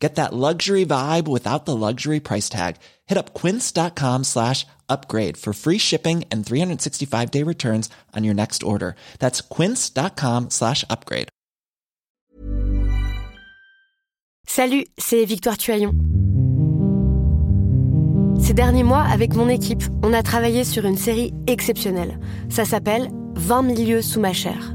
Get that luxury vibe without the luxury price tag. Hit up quince.com slash upgrade for free shipping and 365 day returns on your next order. That's quince.com slash upgrade. Salut, c'est Victoire Tuaillon. Ces derniers mois, avec mon équipe, on a travaillé sur une série exceptionnelle. Ça s'appelle 20 milieux sous ma chair.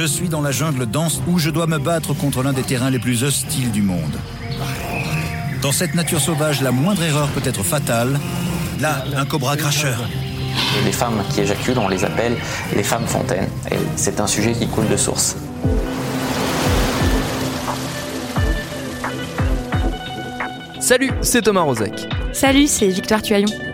Je suis dans la jungle dense où je dois me battre contre l'un des terrains les plus hostiles du monde. Dans cette nature sauvage, la moindre erreur peut être fatale. Là, un cobra cracheur. Les femmes qui éjaculent, on les appelle les femmes fontaines. Et c'est un sujet qui coule de source. Salut, c'est Thomas Rozek. Salut, c'est Victoire Tuaillon.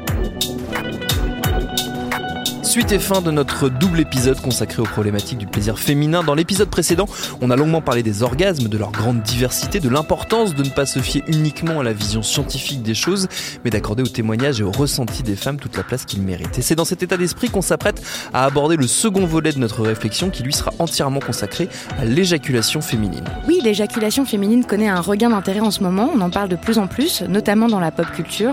Suite et fin de notre double épisode consacré aux problématiques du plaisir féminin. Dans l'épisode précédent, on a longuement parlé des orgasmes, de leur grande diversité, de l'importance de ne pas se fier uniquement à la vision scientifique des choses, mais d'accorder aux témoignages et aux ressentis des femmes toute la place qu'ils méritent. Et c'est dans cet état d'esprit qu'on s'apprête à aborder le second volet de notre réflexion qui lui sera entièrement consacré à l'éjaculation féminine. Oui, l'éjaculation féminine connaît un regain d'intérêt en ce moment, on en parle de plus en plus, notamment dans la pop culture.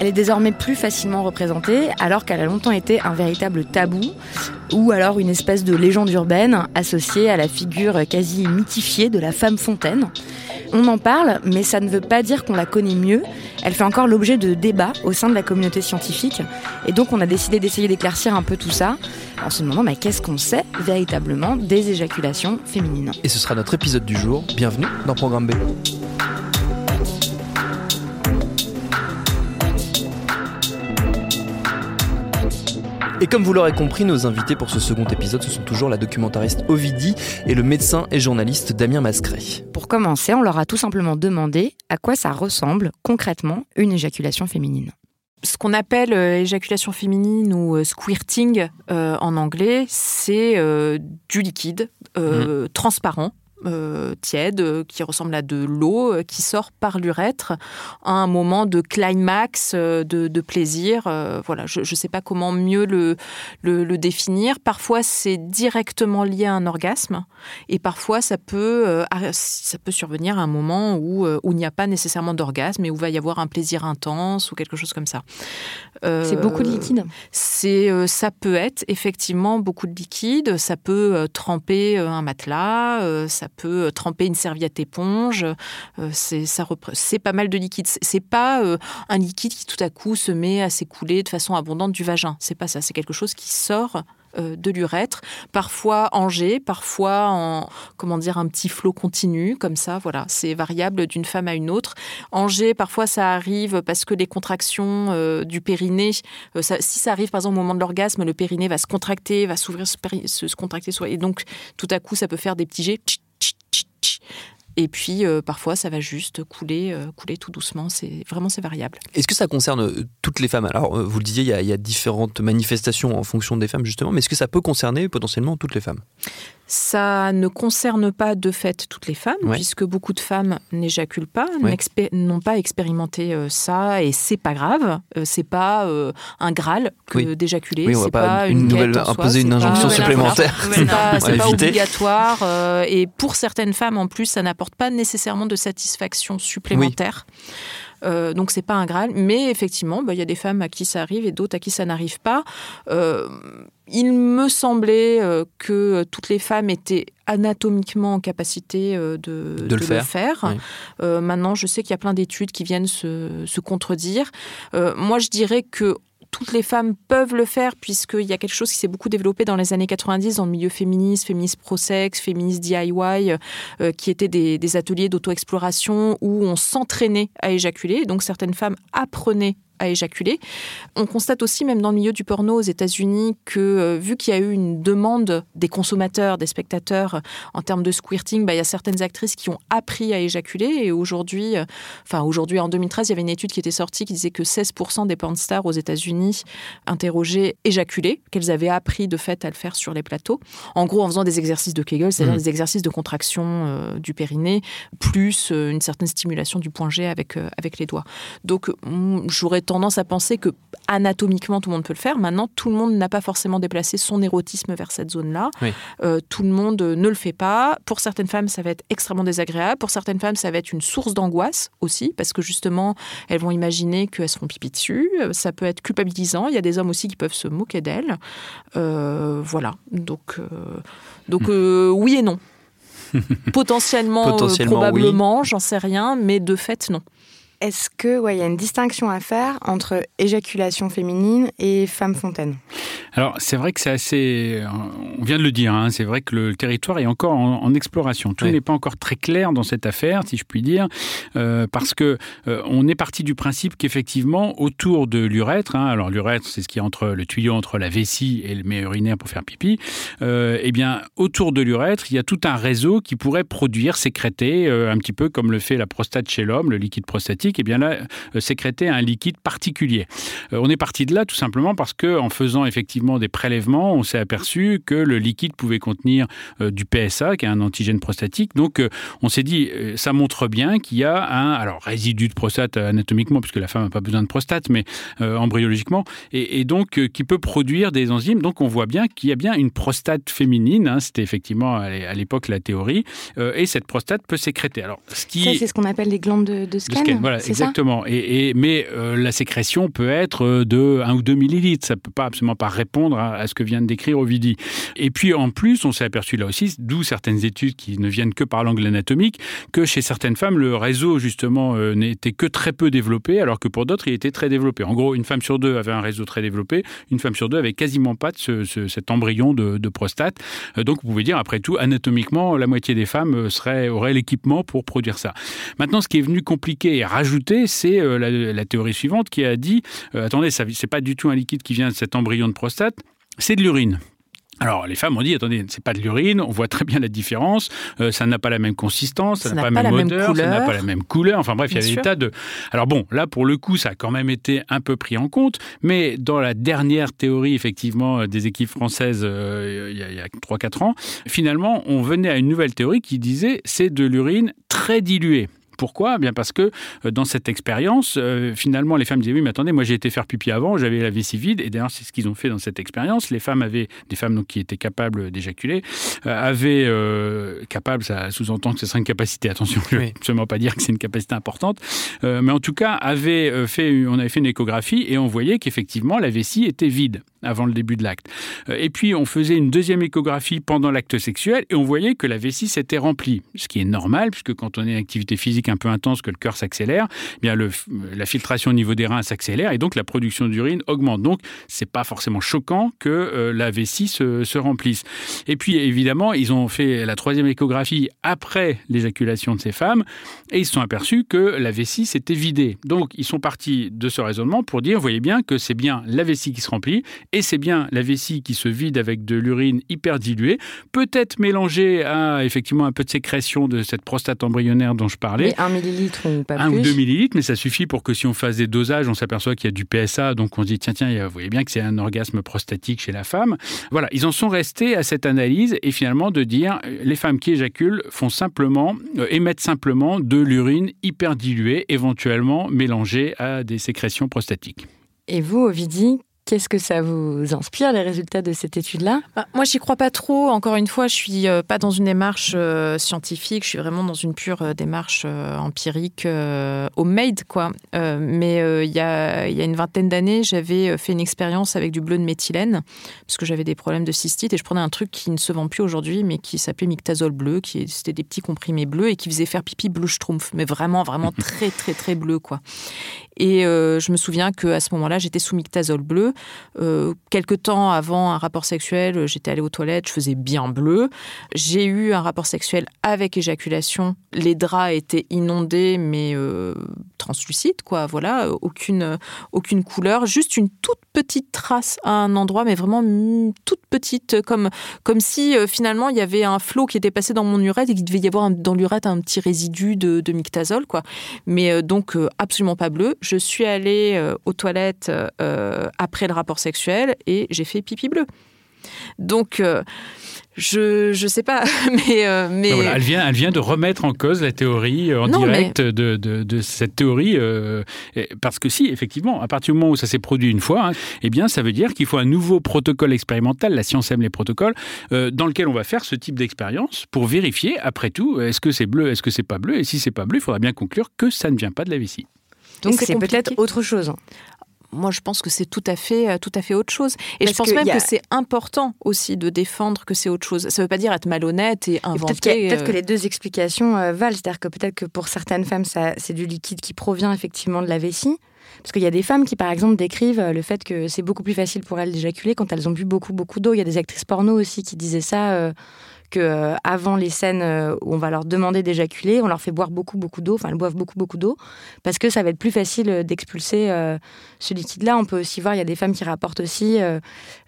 Elle est désormais plus facilement représentée, alors qu'elle a longtemps été un véritable tabou ou alors une espèce de légende urbaine associée à la figure quasi mythifiée de la femme fontaine. On en parle, mais ça ne veut pas dire qu'on la connaît mieux. Elle fait encore l'objet de débats au sein de la communauté scientifique. Et donc on a décidé d'essayer d'éclaircir un peu tout ça en se demandant mais qu'est-ce qu'on sait véritablement des éjaculations féminines? Et ce sera notre épisode du jour. Bienvenue dans Programme B. Et comme vous l'aurez compris, nos invités pour ce second épisode, ce sont toujours la documentariste Ovidie et le médecin et journaliste Damien Mascret. Pour commencer, on leur a tout simplement demandé à quoi ça ressemble concrètement une éjaculation féminine ce qu'on appelle euh, éjaculation féminine ou euh, squirting euh, en anglais, c'est du liquide mmh. transparent euh, tiède, euh, qui ressemble à de l'eau, euh, qui sort par l'urètre à un moment de climax, de, plaisir. voilà, je ne sais pas comment mieux le, le, définir. Parfois, c'est directement lié à un orgasme, et parfois, ça peut, ça peut survenir à un moment où, où il n'y a pas nécessairement d'orgasme, mais où va y avoir un plaisir intense ou quelque chose comme ça. c'est beaucoup de liquide C'est, Ça peut être effectivement beaucoup de liquide, ça peut tremper un matelas, ça peut euh, tremper une serviette éponge. Euh, c'est c'est pas mal de liquide. C'est pas euh, un liquide qui tout à coup se met à s'écouler de façon abondante du vagin. C'est pas ça. C'est quelque chose qui sort de l'urètre, parfois en jet, parfois en comment dire un petit flot continu comme ça. Voilà, c'est variable d'une femme à une autre. En jet, parfois ça arrive parce que les contractions du périnée, si ça arrive par exemple au moment de l'orgasme, le périnée va se contracter, va s'ouvrir, se, contracter, et donc tout à coup ça peut faire des petits jets et puis euh, parfois ça va juste couler, euh, couler tout doucement. C'est vraiment c'est variable. Est-ce que ça concerne euh, toutes les femmes? Alors vous le disiez, il y, il y, a, différentes manifestations en fonction des femmes justement, mais est-ce que ça peut concerner potentiellement toutes les femmes? Ça ne concerne pas de fait toutes les femmes, puisque beaucoup de femmes n'éjaculent pas, n'ont pas expérimenté euh, ça, et c'est pas grave. Euh, c'est pas euh, un graal que d'éjaculer. Oui, c'est pas, une, nouvelle, imposer une injonction supplémentaire. C'est pas, pas obligatoire. et pour certaines femmes, en plus, ça n'apporte pas nécessairement de satisfaction supplémentaire. Euh, donc c'est pas un Graal, mais effectivement, bah, il y a des femmes à qui ça arrive et d'autres à qui ça n'arrive pas. Euh, il me semblait euh, que toutes les femmes étaient anatomiquement en capacité de, le faire. maintenant, je sais qu'il y a plein d'études qui viennent se, se contredire. moi, je dirais que toutes les femmes peuvent le faire puisqu'il y a quelque chose qui s'est beaucoup développé dans les années 90 dans le milieu féministe, féministe pro-sexe, féministe DIY, euh, qui étaient des, des ateliers d'auto-exploration où on s'entraînait à éjaculer. Donc certaines femmes apprenaient à éjaculer. On constate aussi, même dans le milieu du porno aux États-Unis, que euh, vu qu'il y a eu une demande des consommateurs, des spectateurs en termes de squirting, bah, il y a certaines actrices qui ont appris à éjaculer. Et aujourd'hui, euh, enfin aujourd'hui en 2013, il y avait une étude qui était sortie qui disait que 16% des porn stars aux États-Unis interrogées éjaculaient, qu'elles avaient appris de fait à le faire sur les plateaux. En gros, en faisant des exercices de Kegel, c'est-à-dire mmh. des exercices de contraction euh, du périnée, plus une certaine stimulation du point G avec, avec les doigts. Donc, j'aurais tendance à penser que anatomiquement tout le monde peut le faire. Maintenant, tout le monde n'a pas forcément déplacé son érotisme vers cette zone-là. Euh, tout le monde ne le fait pas. Pour certaines femmes, ça va être extrêmement désagréable. Pour certaines femmes, ça va être une source d'angoisse aussi, parce que justement, elles vont imaginer qu'elles seront pipi dessus. Euh, ça peut être culpabilisant. Il y a des hommes aussi qui peuvent se moquer d'elles. Euh, voilà. Donc, donc hmm. oui et non. Potentiellement, probablement, j'en sais rien, mais de fait, non. Est-ce que ouais, y a une distinction à faire entre éjaculation féminine et femme fontaine? Alors c'est vrai que c'est assez, euh, on vient de le dire, hein, c'est vrai que le territoire est encore en, exploration. Tout n'est pas encore très clair dans cette affaire, si je puis dire, euh, parce que euh, on est parti du principe qu'effectivement autour de l'urètre, hein, alors l'urètre c'est ce qui est entre le tuyau entre la vessie et le méurinaire urinaire pour faire pipi, eh bien autour de l'urètre il y a tout un réseau qui pourrait produire, sécréter, un petit peu comme le fait la prostate chez l'homme, le liquide prostatique et eh bien là, euh, sécréter un liquide particulier. Euh, on est parti de là tout simplement parce que en faisant effectivement des prélèvements, on s'est aperçu que le liquide pouvait contenir euh, du PSA, qui est un antigène prostatique. Donc on s'est dit, ça montre bien qu'il y a un alors résidu de prostate anatomiquement, puisque la femme n'a pas besoin de prostate, mais embryologiquement, et, donc qui peut produire des enzymes. Donc on voit bien qu'il y a bien une prostate féminine. Hein, C'était effectivement à l'époque la théorie, et cette prostate peut sécréter. Alors, ce qui ça, c'est ce qu'on appelle les glandes de, de voilà, exactement. et, mais euh, la sécrétion peut être euh, de 1 ou 2 millilitres. Ça ne peut pas absolument pas répondre à, ce que vient de décrire Ovidie. Et puis en plus, on s'est aperçu là aussi, d'où certaines études qui ne viennent que par l'angle anatomique, que chez certaines femmes, le réseau justement euh, n'était que très peu développé, alors que pour d'autres, il était très développé. En gros, une femme sur deux avait un réseau très développé, une femme sur deux avait quasiment pas de cet embryon de, prostate. donc vous pouvez dire, après tout, anatomiquement, la moitié des femmes serait, auraient l'équipement pour produire ça. Maintenant, ce qui est venu compliquer et rajouter c'est euh, la, théorie suivante qui a dit euh, attendez, ce n'est pas du tout un liquide qui vient de cet embryon de prostate, c'est de l'urine. Alors les femmes ont dit attendez c'est pas de l'urine on voit très bien la différence euh, ça n'a pas la même consistance ça n'a pas, la même odeur ça n'a pas la même couleur enfin bref il y a des tas de alors bon là pour le coup ça a quand même été un peu pris en compte mais dans la dernière théorie effectivement des équipes françaises il y a, a 3-4 ans finalement on venait à une nouvelle théorie qui disait c'est de l'urine très diluée pourquoi? Bien parce que euh, dans cette expérience, euh, finalement, les femmes disaient oui, mais attendez, moi j'ai été faire pipi avant, j'avais la vessie vide, et d'ailleurs c'est ce qu'ils ont fait dans cette expérience. Les femmes avaient, des femmes donc, qui étaient capables d'éjaculer, euh, avaient capable, ça sous-entend que ce serait une capacité. Attention, je ne veux absolument pas dire que c'est une capacité importante, mais en tout cas, avait fait, on avait fait une échographie et on voyait qu'effectivement la vessie était vide avant le début de l'acte. Et puis on faisait une deuxième échographie pendant l'acte sexuel et on voyait que la vessie s'était remplie, ce qui est normal puisque quand on est en activité physique un peu intense que le cœur s'accélère, eh bien la filtration au niveau des reins s'accélère et donc la production d'urine augmente. Donc c'est pas forcément choquant que euh, la vessie se, se, remplisse. Et puis évidemment, ils ont fait la troisième échographie après l'éjaculation de ces femmes et ils se sont aperçus que la vessie s'était vidée. Donc ils sont partis de ce raisonnement pour dire, voyez bien que c'est bien la vessie qui se remplit et c'est bien la vessie qui se vide avec de l'urine hyper diluée, peut-être mélangée à effectivement un peu de sécrétion de cette prostate embryonnaire dont je parlais, un millilitre ou pas un ou deux millilitres, mais ça suffit pour que si on fasse des dosages, on s'aperçoit qu'il y a du PSA, donc on se dit tiens tiens, vous voyez bien que c'est un orgasme prostatique chez la femme. Voilà, ils en sont restés à cette analyse et finalement de dire euh, les femmes qui éjaculent font simplement euh, émettent simplement de l'urine hyper diluée, éventuellement mélangée à des sécrétions prostatiques. Et vous, Ovidie, Qu'est-ce que ça vous inspire, les résultats de cette étude-là? Bah, Moi, j'y crois pas trop. Encore une fois, je suis euh, pas dans une démarche euh, scientifique. Je suis vraiment dans une pure euh, démarche empirique, homemade, quoi. mais il y a, y, a, une vingtaine d'années, j'avais fait une expérience avec du bleu de méthylène parce que j'avais des problèmes de cystite et je prenais un truc qui ne se vend plus aujourd'hui, mais qui s'appelait Mictazole bleu, qui c'était des petits comprimés bleus et qui faisait faire pipi bleu schtroumpf, mais vraiment, vraiment très, très, très bleu, quoi. Et je me souviens que à ce moment-là, j'étais sous Mictazole bleu euh, quelque temps avant un rapport sexuel, j'étais allée aux toilettes, je faisais bien bleu. J'ai eu un rapport sexuel avec éjaculation. Les draps étaient inondés, mais euh, translucides, quoi. Voilà, aucune, aucune couleur, juste une toute petite trace à un endroit, mais vraiment toute petite, comme, comme si euh, finalement il y avait un flot qui était passé dans mon urètre et qu'il devait y avoir dans l'urètre un petit résidu de, de mictazole, quoi. Mais donc absolument pas bleu. Je suis allée aux toilettes après le rapport sexuel et j'ai fait pipi bleu. Donc, euh, je je sais pas, mais euh, mais elle vient elle vient de remettre en cause la théorie euh, en direct de, de, de, cette théorie parce que si effectivement à partir du moment où ça s'est produit une fois, hein, eh bien ça veut dire qu'il faut un nouveau protocole expérimental, la science aime les protocoles, dans lequel on va faire ce type d'expérience pour vérifier après tout est-ce que c'est bleu, est-ce que c'est pas bleu et si c'est pas bleu, il faudra bien conclure que ça ne vient pas de la vessie. Donc c'est peut-être autre chose moi, je pense que c'est tout à fait, euh, tout à fait autre chose. Et je pense même que c'est important aussi de défendre que c'est autre chose. Ça ne veut pas dire être malhonnête et inventer. Peut-être que euh, les deux explications euh, valent. C'est-à-dire que peut-être que pour certaines femmes, c'est du liquide qui provient effectivement de la vessie. Parce qu'il y a des femmes qui, par exemple, décrivent le fait que c'est beaucoup plus facile pour elles d'éjaculer quand elles ont bu beaucoup, beaucoup d'eau. Il y a des actrices porno aussi qui disaient ça euh, avant les scènes euh, où on va leur demander d'éjaculer, on leur fait boire beaucoup beaucoup d'eau, enfin elles boivent beaucoup beaucoup d'eau, parce que ça va être plus facile euh, d'expulser ce liquide-là. On peut aussi voir, il y a des femmes qui rapportent aussi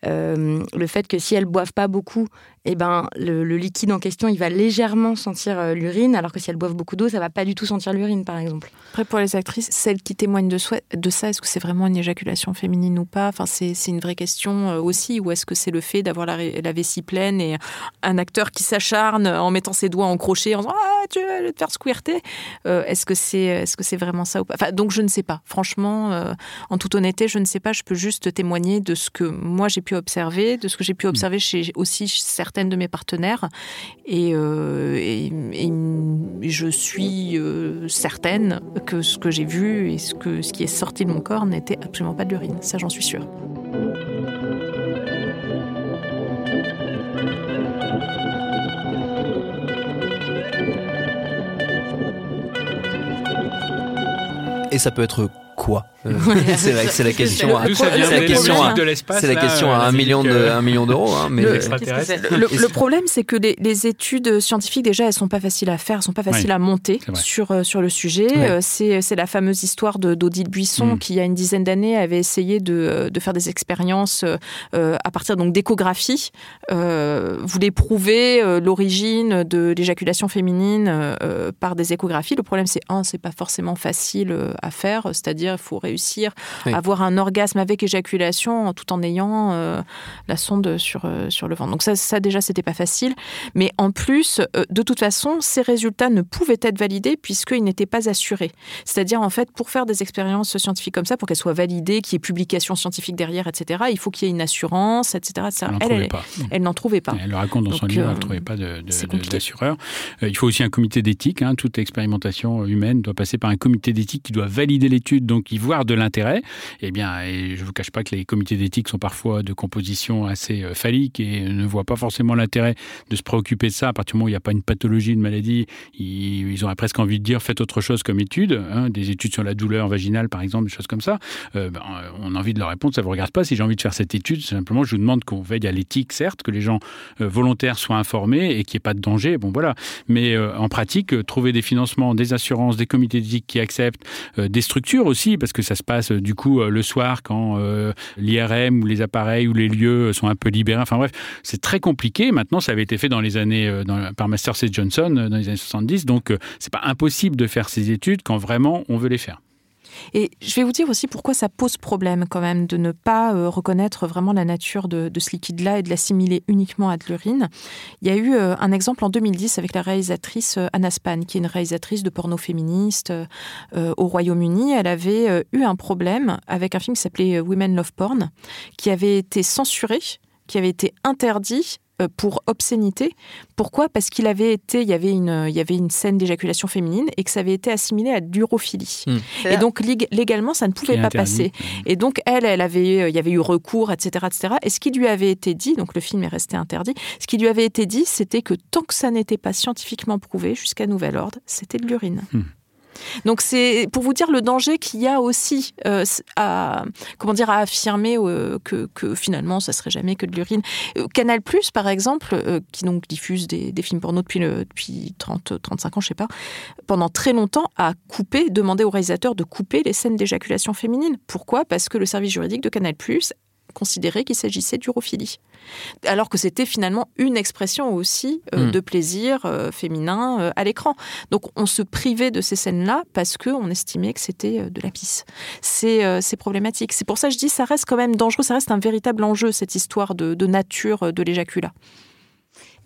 le fait que si elles boivent pas beaucoup, eh ben, le, liquide en question, il va légèrement sentir euh, l'urine, alors que si elles boivent beaucoup d'eau, ça va pas du tout sentir l'urine, par exemple. Après, pour les actrices, celles qui témoignent de, ça, est-ce que c'est vraiment une éjaculation féminine ou pas? Enfin, c'est une vraie question euh, aussi. Ou est-ce que c'est le fait d'avoir la, vessie pleine et un acteur qui s'acharne en mettant ses doigts en crochet en disant Ah, tu vas te faire squirter? Euh, Est-ce que c'est est -ce vraiment ça ou pas? Enfin, Donc, je ne sais pas. Franchement, en toute honnêteté, je ne sais pas. Je peux juste témoigner de ce que moi j'ai pu observer, de ce que j'ai pu observer chez aussi certains de mes partenaires et, euh, je suis euh, certaine que ce que j'ai vu et ce, que, ce qui est sorti de mon corps n'était absolument pas de l'urine. Ça, j'en suis sûre. Et ça peut être quoi euh, c'est la, c'est la question. À, c'est la question à, c'est la question à un million de un million d'euros. Hein, mais le, le, problème, c'est que les, les, études scientifiques déjà, elles sont pas faciles à faire, elles sont pas faciles à monter sur euh, sur le sujet. Euh, c'est c'est la fameuse histoire d'Odile Buisson mm. qui, il y a une dizaine d'années, avait essayé de, de faire des expériences à partir donc d'échographie, voulait prouver l'origine de l'éjaculation féminine par des échographies. Le problème, c'est un, c'est pas forcément facile à faire, c'est-à-dire il faut réussir à avoir un orgasme avec éjaculation tout en ayant euh, la sonde sur, euh, sur le ventre. Donc ça, ça déjà, c'était pas facile. Mais en plus, euh, de toute façon, ces résultats ne pouvaient être validés puisqu'ils n'étaient pas assurés. C'est-à-dire, en fait, pour faire des expériences scientifiques comme ça, pour qu'elles soient validées, qu'il y ait publication scientifique derrière, etc., il faut qu'il y ait une assurance, etc. Elle, elle, n'en trouvait pas. Elle le raconte dans son livre, elle ne trouvait pas d'assureur. il faut aussi un comité d'éthique. Hein. Toute expérimentation humaine doit passer par un comité d'éthique qui doit valider l'étude, donc il voit de l'intérêt, eh bien, et je ne vous cache pas que les comités d'éthique sont parfois de composition assez euh, phallique et ne voient pas forcément l'intérêt de se préoccuper de ça à partir du moment où il n'y a pas une pathologie, une maladie. Ils, auraient presque envie de dire faites autre chose comme étude, hein, des études sur la douleur vaginale par exemple, des choses comme ça. Euh, ben, on a envie de leur répondre, ça ne vous regarde pas. Si j'ai envie de faire cette étude, simplement je vous demande qu'on veille à l'éthique, certes, que les gens euh, volontaires soient informés et qu'il n'y ait pas de danger. Bon voilà. Mais en pratique, trouver des financements, des assurances, des comités d'éthique qui acceptent, des structures aussi, parce que ça se passe euh, du coup euh, le soir quand euh, l'IRM ou les appareils ou les lieux sont un peu libérés. Enfin bref, c'est très compliqué. Maintenant, ça avait été fait dans les années par Master C. Johnson dans les années 70, donc c'est pas impossible de faire ces études quand vraiment on veut les faire. Et je vais vous dire aussi pourquoi ça pose problème quand même de ne pas euh, reconnaître vraiment la nature de, ce liquide-là et de l'assimiler uniquement à de l'urine. Il y a eu euh, un exemple en 2010 avec la réalisatrice euh, Anna Span, qui est une réalisatrice de porno féministe au Royaume-Uni. Elle avait eu un problème avec un film qui s'appelait Women Love Porn, qui avait été censuré qui avait été interdit pour obscénité. Pourquoi? Parce qu'il avait été, il y avait une, il y avait une scène d'éjaculation féminine et que ça avait été assimilé à d'urophilie. Hmm. Et donc légalement, ça ne pouvait pas passer. Et donc elle, elle avait, euh, il y avait eu recours, etc., etc. Et ce qui lui avait été dit, donc le film est resté interdit. Ce qui lui avait été dit, c'était que tant que ça n'était pas scientifiquement prouvé, jusqu'à nouvel ordre, c'était de l'urine. Hmm. Donc c'est pour vous dire le danger qu'il y a aussi euh, à comment dire à affirmer euh, que, finalement ça serait jamais que de l'urine. Euh, Canal Plus par exemple, qui donc diffuse des, films porno depuis depuis 30 35 ans, je sais pas, pendant très longtemps a coupé, demandé au réalisateur de couper les scènes d'éjaculation féminine. Pourquoi? Parce que le service juridique de Canal Plus considérait qu'il s'agissait d'urophilie. Alors que c'était finalement une expression aussi euh, hmm. de plaisir euh, féminin euh, à l'écran. Donc on se privait de ces scènes-là parce qu'on estimait que c'était de la pisse. C'est problématique. C'est pour ça que je dis ça reste quand même dangereux, ça reste un véritable enjeu, cette histoire de, de nature de l'éjaculat.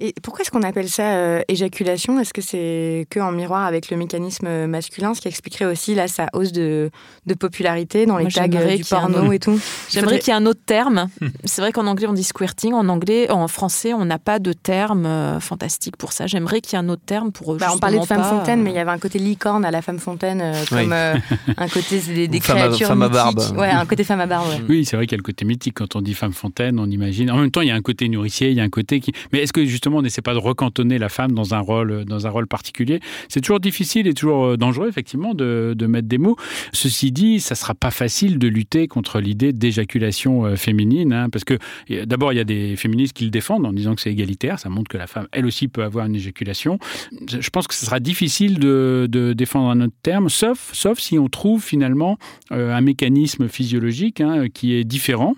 Et pourquoi est-ce qu'on appelle ça euh, éjaculation? Est-ce que c'est que en miroir avec le mécanisme masculin, ce qui expliquerait aussi là sa hausse de, de popularité dans les tags du porno et tout? J'aimerais qu'il y ait un autre terme. c'est vrai qu'en anglais on dit squirting, en anglais, en français on n'a pas de terme euh, fantastique pour ça. J'aimerais qu'il y ait un autre terme pour. Bah, on parlait de femme fontaine, mais il y avait un côté licorne à la femme fontaine, euh, comme un côté des, des créatures femme à barbe. Ouais, un côté femme à barbe. Oui, c'est vrai qu'il y a le côté mythique quand on dit femme fontaine, on imagine. En même temps, il y a un côté nourricier, il y a un côté qui. Mais est-ce que justement on n'essaie pas de recantonner la femme dans un rôle, dans un rôle particulier. C'est toujours difficile et toujours euh, dangereux, effectivement, de, mettre des mots. Ceci dit, ça sera pas facile de lutter contre l'idée d'éjaculation euh, féminine, hein, parce que d'abord, il y a des féministes qui le défendent en disant que c'est égalitaire. Ça montre que la femme, elle aussi, peut avoir une éjaculation. Je pense que ce sera difficile de, de défendre un autre terme, sauf, sauf si on trouve finalement euh, un mécanisme physiologique hein, qui est différent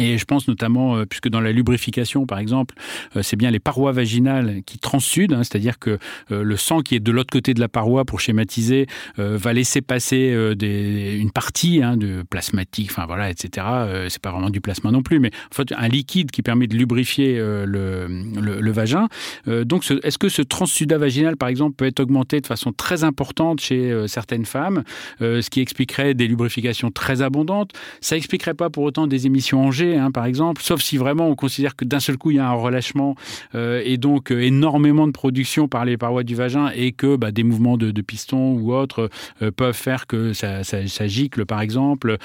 et je pense notamment, euh, puisque dans la lubrification, par exemple, euh, c'est bien les parois vaginales qui transsudent, hein, c'est-à-dire que euh, le sang qui est de l'autre côté de la paroi, pour schématiser, va laisser passer une partie hein, de plasmatique, enfin voilà, etc. c'est pas vraiment du plasma non plus, mais en fait un liquide qui permet de lubrifier le, le, vagin. donc, est-ce que ce transsudat vaginal, par exemple, peut être augmenté de façon très importante chez certaines femmes, ce qui expliquerait des lubrifications très abondantes Ça expliquerait pas pour autant des émissions en Hein, par exemple, sauf si vraiment on considère que d'un seul coup il y a un relâchement euh, et donc euh, énormément de production par les parois du vagin et que bah, des mouvements de, piston ou autres euh, peuvent faire que ça, gicle, par exemple.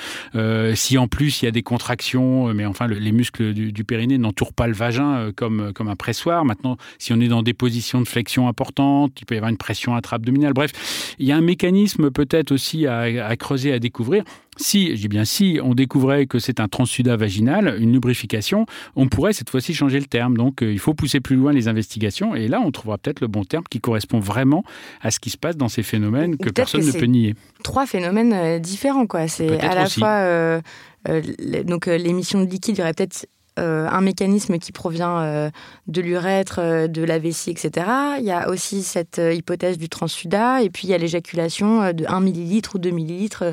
si en plus il y a des contractions, mais enfin les muscles du, périnée n'entourent pas le vagin comme, un pressoir. Maintenant, si on est dans des positions de flexion importantes, il peut y avoir une pression intra-abdominale. Bref, il y a un mécanisme peut-être aussi à creuser, à découvrir si, je dis bien si, on découvrait que c'est un transsudat vaginal, une lubrification, on pourrait cette fois-ci changer le terme. Donc euh, il faut pousser plus loin les investigations et là on trouvera peut-être le bon terme qui correspond vraiment à ce qui se passe dans ces phénomènes que personne ne peut nier. Trois phénomènes euh, différents quoi. C'est à la fois euh, donc l'émission de liquide, il y aurait peut-être euh, un mécanisme qui provient euh, de l'urètre, euh, de la vessie, etc. Il y a aussi cette hypothèse du transsudat, et puis il y a l'éjaculation de 1 millilitre ou 2 millilitres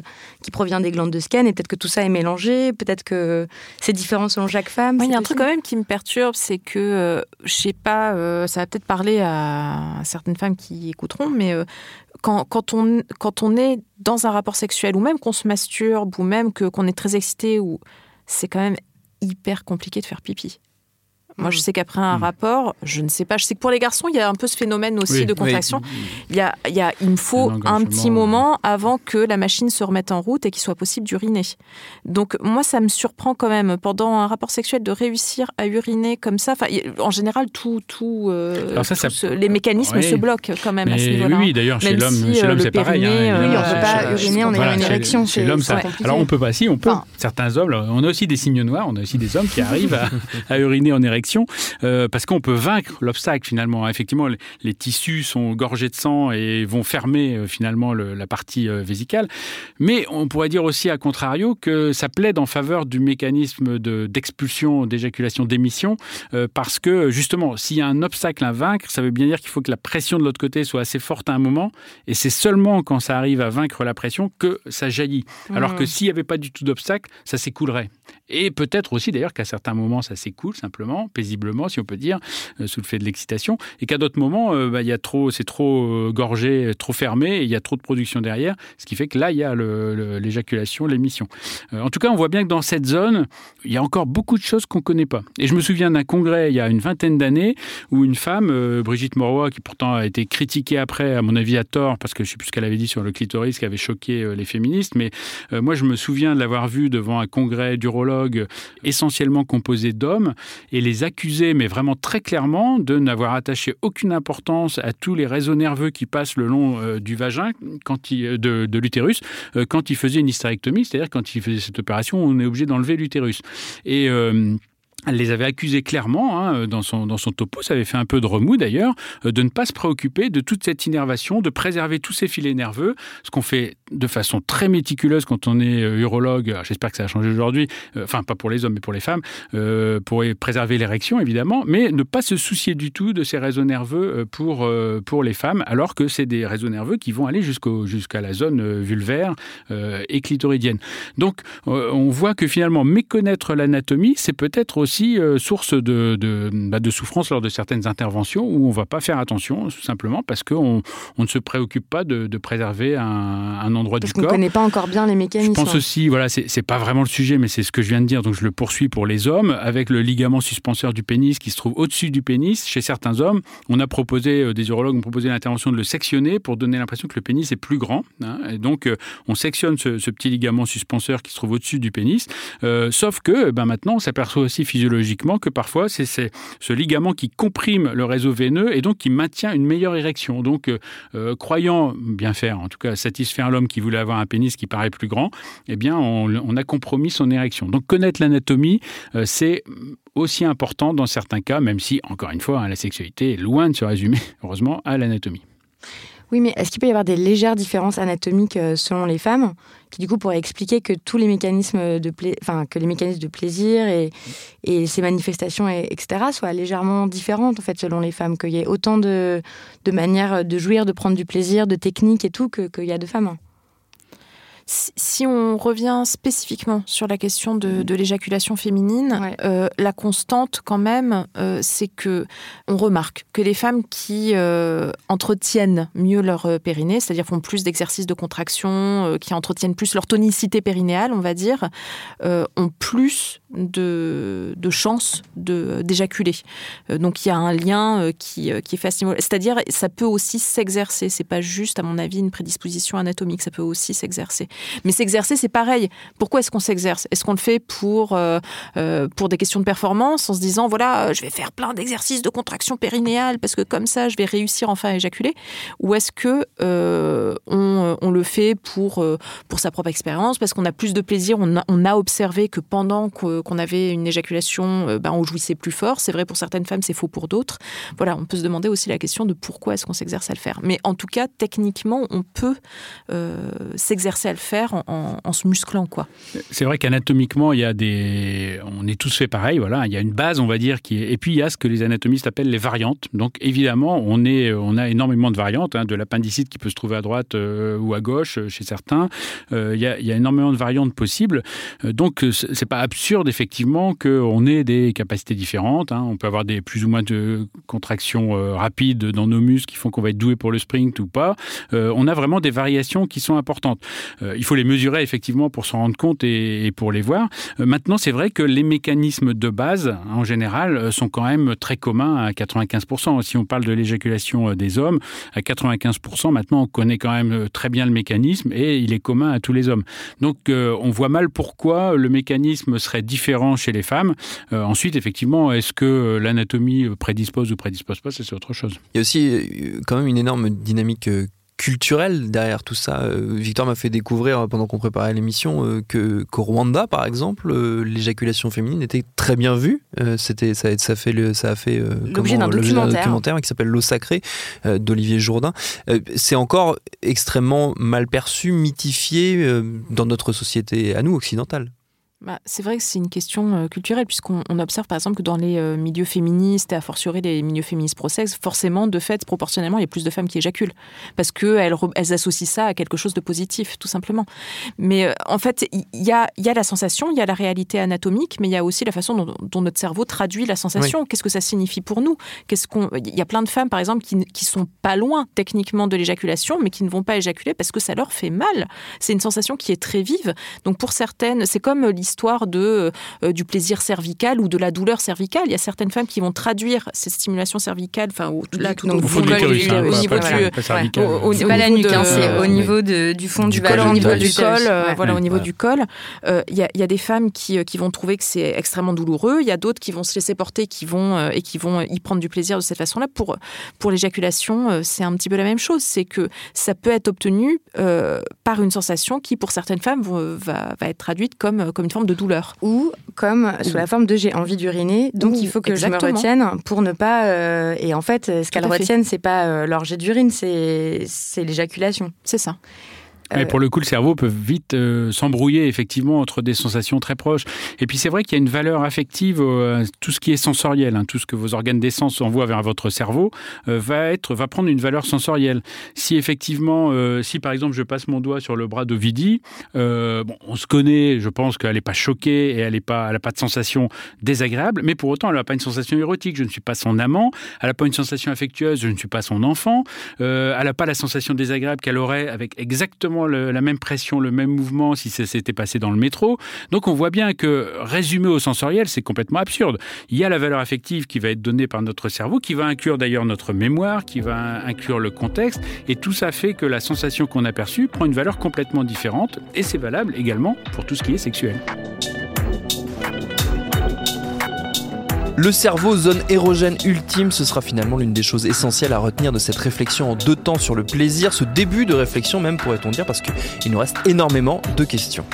qui provient des glandes de Skene, et peut-être que tout ça est mélangé, peut-être que c'est différent selon chaque femme. il y a un truc quand même qui me perturbe, c'est que, je sais pas, ça va peut-être parler à certaines femmes qui écouteront, mais quand, quand, on, quand on est dans un rapport sexuel, ou même qu'on se masturbe, ou même qu'on est très excité, ou c'est quand même hyper compliqué de faire pipi. Moi, je mm. sais qu'après un mm. rapport, je ne sais pas. Je sais que pour les garçons, il y a un peu ce phénomène aussi de contraction. Il, y a, il, y a, il me faut un, petit moment avant que la machine se remette en route et qu'il soit possible d'uriner. Donc, moi, ça me surprend quand même, pendant un rapport sexuel, de réussir à uriner comme ça. Enfin, en général, tout, tout, euh, les mécanismes se bloquent quand même à ce niveau-là. Oui, d'ailleurs, chez l'homme, euh, c'est pareil. Hein, oui, on ne peut pas uriner en ayant une érection. Chez l'homme, ça. Alors, on peut pas. Si, on peut. Certains hommes, on a aussi des signes noirs. On a aussi des hommes qui arrivent à uriner en érection l'érection, parce qu'on peut vaincre l'obstacle finalement. Effectivement, les, tissus sont gorgés de sang et vont fermer finalement la partie vésicale. Mais on pourrait dire aussi à contrario que ça plaide en faveur du mécanisme d'expulsion, d'éjaculation, d'émission, parce que justement, s'il y a un obstacle à vaincre, ça veut bien dire qu'il faut que la pression de l'autre côté soit assez forte à un moment, et c'est seulement quand ça arrive à vaincre la pression que ça jaillit. Alors que mmh. s'il n'y avait pas du tout d'obstacle, ça s'écoulerait. Et peut-être aussi d'ailleurs qu'à certains moments ça s'écoule simplement, paisiblement si on peut dire, euh, sous le fait de l'excitation, et qu'à d'autres moments euh, bah, il y a trop, c'est trop euh, gorgé, trop fermé, et il y a trop de production derrière, ce qui fait que là il y a l'éjaculation, l'émission. en tout cas, on voit bien que dans cette zone, il y a encore beaucoup de choses qu'on ne connaît pas. Et je me souviens d'un congrès il y a une vingtaine d'années où une femme, Brigitte Moroy, qui pourtant a été critiquée après, à mon avis à tort, parce que je ne sais plus ce qu'elle avait dit sur le clitoris, qui avait choqué les féministes, mais moi je me souviens de l'avoir vue devant un congrès d'urologues essentiellement composés d'hommes et les accuser, mais vraiment très clairement, de n'avoir attaché aucune importance à tous les réseaux nerveux qui passent le long euh, du vagin quand il, de, de l'utérus euh, quand il faisait une hystérectomie, c'est-à-dire quand il faisait cette opération, on est obligé d'enlever l'utérus. Et euh, elle les avait accusés clairement hein, dans, son, dans son topo, ça avait fait un peu de remous d'ailleurs, euh, de ne pas se préoccuper de toute cette innervation, de préserver tous ces filets nerveux, ce qu'on fait de façon très méticuleuse quand on est euh, urologue, j'espère que ça a changé aujourd'hui, euh, enfin pas pour les hommes mais pour les femmes, pour préserver l'érection évidemment, mais ne pas se soucier du tout de ces réseaux nerveux pour, pour les femmes, alors que c'est des réseaux nerveux qui vont aller jusqu'à la zone vulvaire et clitoridienne. Donc on voit que finalement méconnaître l'anatomie, c'est peut-être aussi aussi euh, source de, de, bah, de, souffrance lors de certaines interventions où on ne va pas faire attention, tout simplement parce qu'on on ne se préoccupe pas de, de préserver un, un, endroit du corps. Parce qu'on ne connaît pas encore bien les mécanismes. Je pense aussi, voilà, c'est pas vraiment le sujet, mais c'est ce que je viens de dire, donc je le poursuis pour les hommes, avec le ligament suspenseur du pénis qui se trouve au-dessus du pénis. Chez certains hommes, on a proposé, euh, des urologues ont proposé l'intervention de le sectionner pour donner l'impression que le pénis est plus grand. Hein, et donc, euh, on sectionne ce, ce, petit ligament suspenseur qui se trouve au-dessus du pénis. Euh, sauf que ben, maintenant, on s'aperçoit aussi physiologiquement physiologiquement que parfois c'est ce ligament qui comprime le réseau veineux et donc qui maintient une meilleure érection. Donc, euh, euh, croyant bien faire, en tout cas satisfaire l'homme qui voulait avoir un pénis qui paraît plus grand, eh bien, on, a compromis son érection. Donc, connaître l'anatomie, euh, c'est aussi important dans certains cas, même si, encore une fois, hein, la sexualité est loin de se résumer, heureusement, à l'anatomie. Oui, mais est-ce qu'il peut y avoir des légères différences anatomiques selon les femmes qui du coup pourrait expliquer que tous les mécanismes de enfin que les mécanismes de plaisir et, et ces manifestations et, etc soient légèrement différentes en fait selon les femmes qu'il y ait autant de, de manières de jouir de prendre du plaisir de techniques et tout que qu'il y a de femmes si on revient spécifiquement sur la question de, de l'éjaculation féminine, euh, la constante quand même, euh, c'est que on remarque que les femmes qui euh, entretiennent mieux leur périnée, c'est-à-dire font plus d'exercices de contraction, qui entretiennent plus leur tonicité périnéale, on va dire, ont plus de, de chances d'éjaculer. donc il y a un lien qui, qui est fascinant. C'est-à-dire ça peut aussi s'exercer. C'est pas juste, à mon avis, une prédisposition anatomique. Ça peut aussi s'exercer. Mais s'exercer, c'est pareil. Pourquoi est-ce qu'on s'exerce? Est-ce qu'on le fait pour, euh, euh, pour des questions de performance, en se disant, voilà, je vais faire plein d'exercices de contraction périnéale, parce que comme ça, je vais réussir enfin à éjaculer? Ou est-ce que euh, on, on, le fait pour, pour sa propre expérience, parce qu'on a plus de plaisir on a, observé que pendant qu'on avait une éjaculation, ben, on jouissait plus fort? C'est vrai pour certaines femmes, c'est faux pour d'autres. Voilà, on peut se demander aussi la question de pourquoi est-ce qu'on s'exerce à le faire. Mais en tout cas, techniquement, on peut s'exercer à le faire en, en, se musclant. quoi. C'est vrai qu'anatomiquement, il y a des... on est tous fait pareil. Voilà, il y a une base, on va dire, qui et puis il y a ce que les anatomistes appellent les variantes. Donc évidemment, on, est... on a énormément de variantes, hein, de l'appendicite qui peut se trouver à droite euh, ou à gauche euh, chez certains. Euh, il, y a, il y a énormément de variantes possibles. Donc c'est pas absurde effectivement qu'on ait des capacités différentes. Hein. On peut avoir des plus ou moins de contractions rapides dans nos muscles qui font qu'on va être doué pour le sprint ou pas. On a vraiment des variations qui sont importantes. Il faut les mesurer effectivement pour s'en rendre compte et, pour les voir. Euh, maintenant, c'est vrai que les mécanismes de base en général euh, sont quand même très communs à 95%. Si on parle de l'éjaculation euh, des hommes, à 95% maintenant on connaît quand même très bien le mécanisme et il est commun à tous les hommes. Donc euh, on voit mal pourquoi le mécanisme serait différent chez les femmes. Euh, ensuite, effectivement, est-ce que l'anatomie prédispose ou prédispose pas, c'est autre chose. Il y a aussi quand même une énorme dynamique culturel derrière tout ça. Victor m'a fait découvrir pendant qu'on préparait l'émission que qu'au Rwanda, par exemple, l'éjaculation féminine était très bien vue. C'était ça, ça fait le, ça a fait l'objet d'un documentaire. documentaire qui s'appelle L'eau sacrée d'Olivier Jourdain. C'est encore extrêmement mal perçu, mythifié dans notre société à nous occidentale. Bah, c'est vrai que c'est une question euh, culturelle, puisqu'on observe par exemple que dans les euh, milieux féministes, et a fortiori les milieux féministes pro-sexe, forcément, de fait, proportionnellement, il y a plus de femmes qui éjaculent. Parce qu'elles elles associent ça à quelque chose de positif, tout simplement. Mais euh, en fait, il y a, y a, la sensation, il y a la réalité anatomique, mais il y a aussi la façon dont, notre cerveau traduit la sensation. Qu'est-ce que ça signifie pour nous? Qu'est-ce qu'on Il y a plein de femmes, par exemple, qui, qui sont pas loin techniquement de l'éjaculation, mais qui ne vont pas éjaculer parce que ça leur fait mal. C'est une sensation qui est très vive. Donc pour certaines, c'est comme l'histoire histoire de, euh, du plaisir cervical ou de la douleur cervicale. Il y a certaines femmes qui vont traduire cette stimulation cervicale, enfin, au, là, tout au, fond du col, au niveau du, pas la nuque, c'est au niveau du fond du, col, au niveau du col, voilà, au niveau du col. Euh, il y, a des femmes qui, euh, qui vont trouver que c'est extrêmement douloureux. Il y a d'autres qui vont se laisser porter, qui vont et qui vont y prendre du plaisir de cette façon-là. Pour pour l'éjaculation, c'est un petit peu la même chose. C'est que ça peut être obtenu par une sensation qui, pour certaines femmes, va, va être traduite comme comme une forme de douleur. Ou comme sous la forme de j'ai envie d'uriner, donc il faut que je me retienne pour ne pas. Euh, et en fait, ce qu'elles retiennent, c'est pas euh, leur jet d'urine, c'est l'éjaculation. C'est ça. Mais pour le coup, le cerveau peut vite euh, s'embrouiller effectivement entre des sensations très proches. Et puis c'est vrai qu'il y a une valeur affective, euh, tout ce qui est sensoriel, hein, tout ce que vos organes d'essence envoient vers votre cerveau euh, va être, va prendre une valeur sensorielle. Si effectivement, si par exemple je passe mon doigt sur le bras d'Ovidie, bon, on se connaît, je pense qu'elle n'est pas choquée et elle n'a pas, elle pas de sensation désagréable, mais pour autant elle n'a pas une sensation érotique. Je ne suis pas son amant, elle n'a pas une sensation affectueuse, je ne suis pas son enfant, elle n'a pas la sensation désagréable qu'elle aurait avec exactement la même pression, le même mouvement si ça s'était passé dans le métro. Donc on voit bien que résumer au sensoriel, c'est complètement absurde. Il y a la valeur affective qui va être donnée par notre cerveau, qui va inclure d'ailleurs notre mémoire, qui va inclure le contexte, et tout ça fait que la sensation qu'on a perçue prend une valeur complètement différente, et c'est valable également pour tout ce qui est sexuel. Le cerveau, zone érogène ultime, ce sera finalement l'une des choses essentielles à retenir de cette réflexion en deux temps sur le plaisir, ce début de réflexion même pourrait-on dire, parce qu'il nous reste énormément de questions.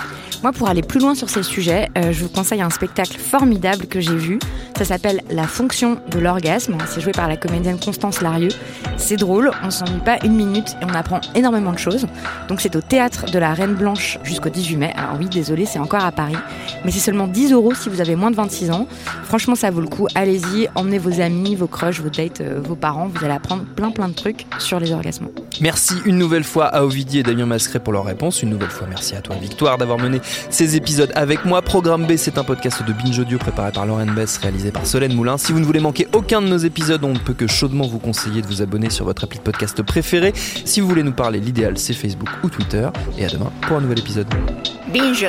Moi, pour aller plus loin sur ces sujets, euh, je vous conseille un spectacle formidable que j'ai vu. Ça s'appelle La fonction de l'orgasme. C'est joué par la comédienne Constance Larieux. C'est drôle, on s'ennuie pas une minute et on apprend énormément de choses. Donc c'est au théâtre de la Reine Blanche jusqu'au 18 mai. Alors oui, désolé, c'est encore à Paris, mais c'est seulement 10 euros si vous avez moins de 26 ans. Franchement, ça vaut le coup. Allez-y, emmenez vos amis, vos crushs, vos dates, euh, vos parents. Vous allez apprendre plein plein de trucs sur les orgasmes. Merci une nouvelle fois à Ovidie et Damien Mascret pour leur réponse. Une nouvelle fois, merci à toi Victoire d'avoir mené ces épisodes avec moi. Programme B, c'est un podcast de Binge Audio préparé par Lauren Bess, réalisé par Solène Moulin. Si vous ne voulez manquer aucun de nos épisodes, on ne peut que chaudement vous conseiller de vous abonner sur votre appli de podcast préféré. Si vous voulez nous parler, l'idéal c'est Facebook ou Twitter. Et à demain pour un nouvel épisode. Binge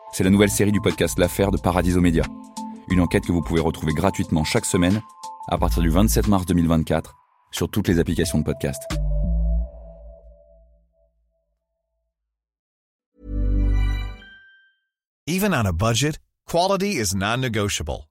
c'est la nouvelle série du podcast L'affaire de Paradiso Média. Une enquête que vous pouvez retrouver gratuitement chaque semaine à partir du 27 mars 2024 sur toutes les applications de podcast. Even on a budget, quality is non-negotiable.